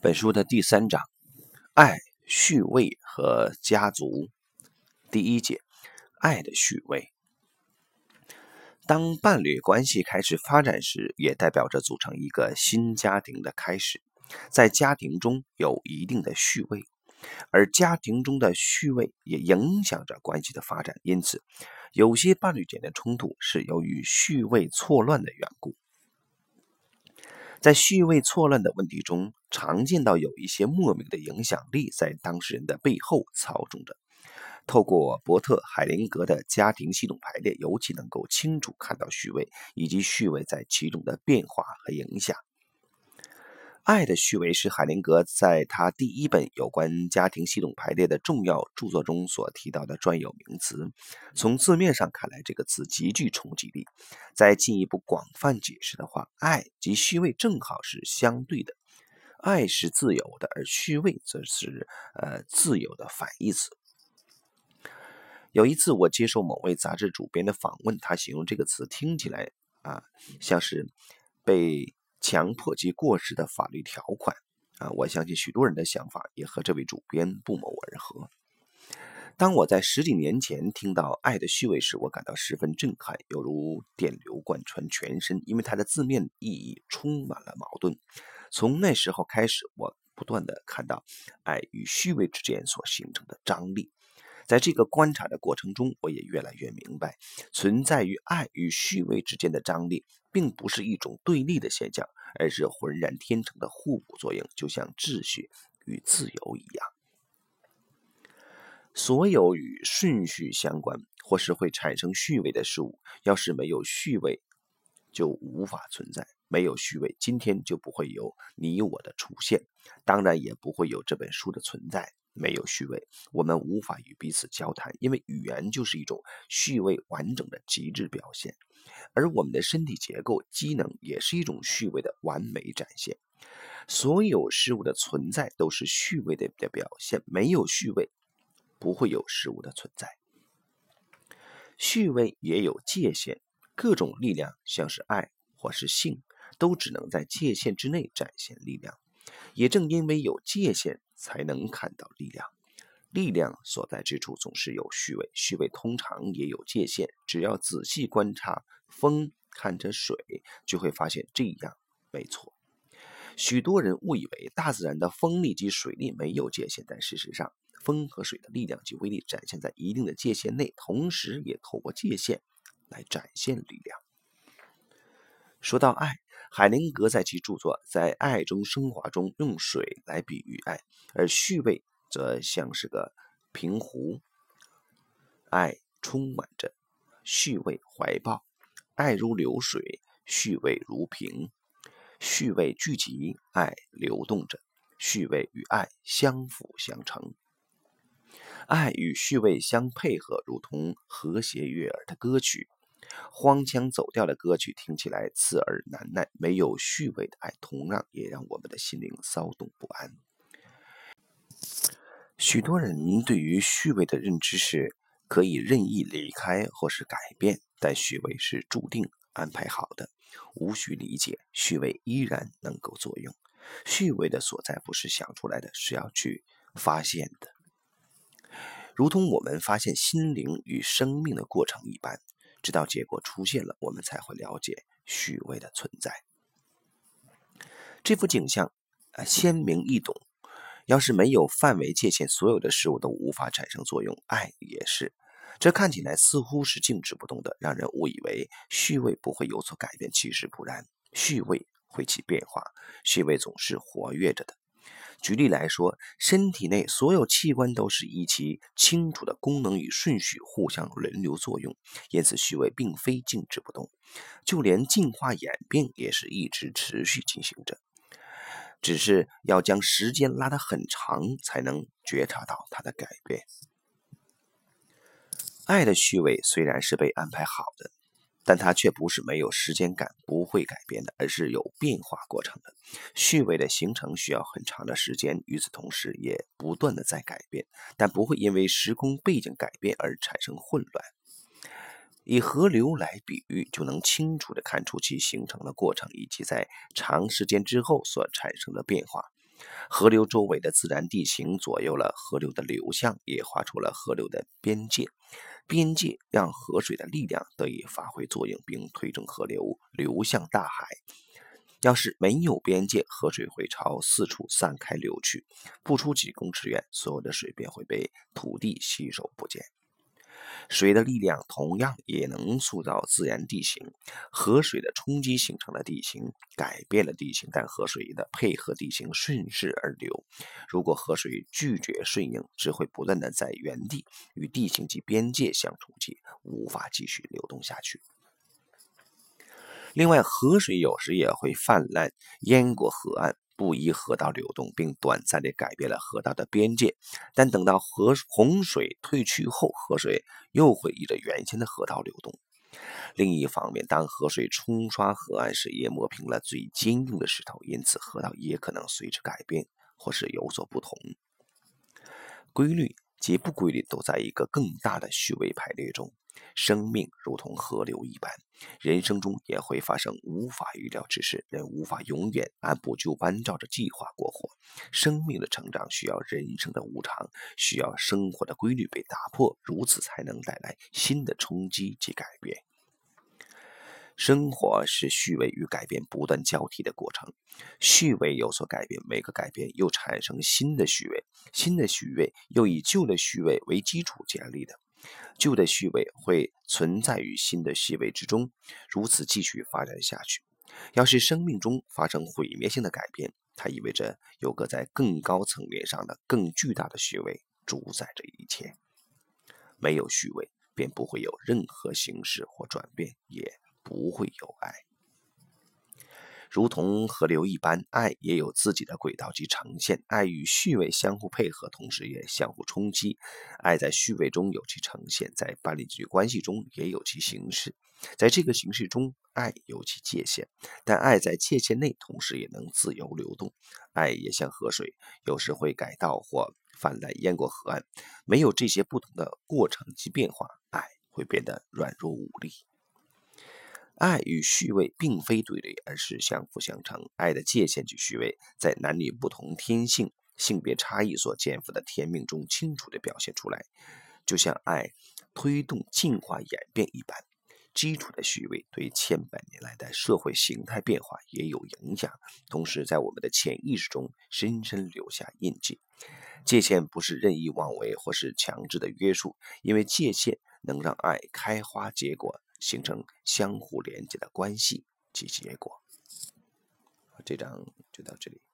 本书的第三章：爱、序位和家族。第一节：爱的序位。当伴侣关系开始发展时，也代表着组成一个新家庭的开始。在家庭中有一定的序位，而家庭中的序位也影响着关系的发展。因此，有些伴侣间的冲突是由于序位错乱的缘故。在序位错乱的问题中，常见到有一些莫名的影响力在当事人的背后操纵着。透过伯特海灵格的家庭系统排列，尤其能够清楚看到序位以及序位在其中的变化和影响。爱的序位是海灵格在他第一本有关家庭系统排列的重要著作中所提到的专有名词。从字面上看来，这个词极具冲击力。再进一步广泛解释的话，爱及序位正好是相对的。爱是自由的，而虚伪则是呃自由的反义词。有一次，我接受某位杂志主编的访问，他形容这个词听起来啊像是被。强迫及过时的法律条款啊！我相信许多人的想法也和这位主编不谋而合。当我在十几年前听到“爱的序位”时，我感到十分震撼，犹如电流贯穿全身，因为它的字面意义充满了矛盾。从那时候开始，我不断的看到爱与虚伪之间所形成的张力。在这个观察的过程中，我也越来越明白，存在于爱与虚伪之间的张力，并不是一种对立的现象，而是浑然天成的互补作用，就像秩序与自由一样。所有与顺序相关或是会产生序位的事物，要是没有序位，就无法存在。没有序位，今天就不会有你我的出现，当然也不会有这本书的存在。没有序位，我们无法与彼此交谈，因为语言就是一种序位完整的极致表现，而我们的身体结构机能也是一种序位的完美展现。所有事物的存在都是序位的的表现，没有序位，不会有事物的存在。序位也有界限，各种力量，像是爱或是性，都只能在界限之内展现力量。也正因为有界限。才能看到力量，力量所在之处总是有虚伪，虚伪通常也有界限。只要仔细观察风，看着水，就会发现这样没错。许多人误以为大自然的风力及水力没有界限，但事实上，风和水的力量及威力展现在一定的界限内，同时也透过界限来展现力量。说到爱。海灵格在其著作《在爱中升华》中用水来比喻爱，而序位则像是个平湖，爱充满着，序位怀抱，爱如流水，序位如瓶，序位聚集，爱流动着，序位与爱相辅相成，爱与序位相配合，如同和谐悦耳的歌曲。荒腔走调的歌曲听起来刺耳难耐，没有序位的爱同样也让我们的心灵骚动不安。许多人对于序位的认知是可以任意离开或是改变，但序位是注定安排好的，无需理解，序位依然能够作用。序位的所在不是想出来的，是要去发现的，如同我们发现心灵与生命的过程一般。直到结果出现了，我们才会了解虚伪的存在。这幅景象啊，鲜明易懂。要是没有范围界限，所有的事物都无法产生作用。爱也是，这看起来似乎是静止不动的，让人误以为虚伪不会有所改变。其实不然，虚伪会起变化，虚伪总是活跃着的。举例来说，身体内所有器官都是以其清楚的功能与顺序互相轮流作用，因此虚位并非静止不动。就连进化演变也是一直持续进行着，只是要将时间拉得很长，才能觉察到它的改变。爱的虚伪虽然是被安排好的。但它却不是没有时间感、不会改变的，而是有变化过程的。序位的形成需要很长的时间，与此同时也不断的在改变，但不会因为时空背景改变而产生混乱。以河流来比喻，就能清楚的看出其形成的过程以及在长时间之后所产生的变化。河流周围的自然地形左右了河流的流向，也画出了河流的边界。边界让河水的力量得以发挥作用，并推动河流流向大海。要是没有边界，河水会朝四处散开流去，不出几公尺远，所有的水便会被土地吸收不见。水的力量同样也能塑造自然地形。河水的冲击形成了地形，改变了地形，但河水的配合地形顺势而流。如果河水拒绝顺应，只会不断的在原地与地形及边界相冲击，无法继续流动下去。另外，河水有时也会泛滥淹过河岸。不依河道流动，并短暂地改变了河道的边界，但等到河洪水退去后，河水又会依着原先的河道流动。另一方面，当河水冲刷河岸时，也磨平了最坚硬的石头，因此河道也可能随之改变或是有所不同。规律及不规律都在一个更大的序位排列中。生命如同河流一般，人生中也会发生无法预料之事。人无法永远按部就班照着计划过活。生命的成长需要人生的无常，需要生活的规律被打破，如此才能带来新的冲击及改变。生活是序位与改变不断交替的过程，序位有所改变，每个改变又产生新的序位，新的序位又以旧的序位为基础建立的。旧的序位会存在于新的序位之中，如此继续发展下去。要是生命中发生毁灭性的改变，它意味着有个在更高层面上的更巨大的序位主宰着一切。没有序位，便不会有任何形式或转变，也不会有爱。如同河流一般，爱也有自己的轨道及呈现。爱与序位相互配合，同时也相互冲击。爱在序位中有其呈现，在伴侣关系中也有其形式。在这个形式中，爱有其界限，但爱在界限内，同时也能自由流动。爱也像河水，有时会改道或泛滥淹过河岸。没有这些不同的过程及变化，爱会变得软弱无力。爱与虚伪并非对立，而是相辅相成。爱的界限及虚伪，在男女不同天性、性别差异所肩负的天命中清楚地表现出来，就像爱推动进化演变一般。基础的虚伪对千百年来的社会形态变化也有影响，同时在我们的潜意识中深深留下印记。界限不是任意妄为或是强制的约束，因为界限能让爱开花结果。形成相互连接的关系及结果。这章就到这里。